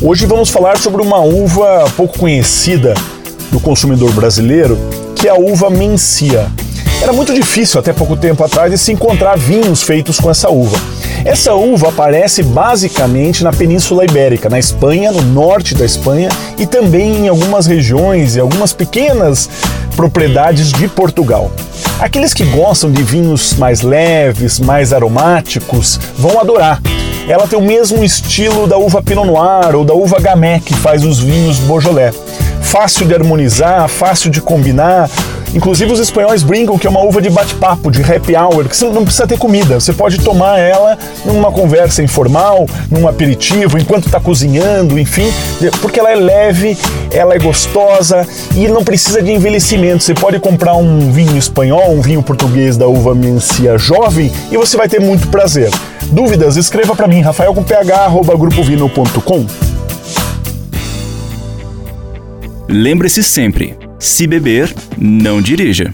Hoje vamos falar sobre uma uva pouco conhecida do consumidor brasileiro, que é a uva Mencia. Era muito difícil até pouco tempo atrás de se encontrar vinhos feitos com essa uva. Essa uva aparece basicamente na Península Ibérica, na Espanha, no norte da Espanha e também em algumas regiões e algumas pequenas propriedades de Portugal. Aqueles que gostam de vinhos mais leves, mais aromáticos, vão adorar. Ela tem o mesmo estilo da uva Pinot Noir ou da uva Gamay que faz os vinhos Beaujolais. Fácil de harmonizar, fácil de combinar. Inclusive os espanhóis brincam que é uma uva de bate-papo, de happy hour, que você não precisa ter comida. Você pode tomar ela numa conversa informal, num aperitivo, enquanto está cozinhando, enfim, porque ela é leve, ela é gostosa e não precisa de envelhecimento. Você pode comprar um vinho espanhol, um vinho português da uva Mencia jovem e você vai ter muito prazer. Dúvidas? Escreva para mim, rafael com ph@grupovino.com. Lembre-se sempre, se beber, não dirija.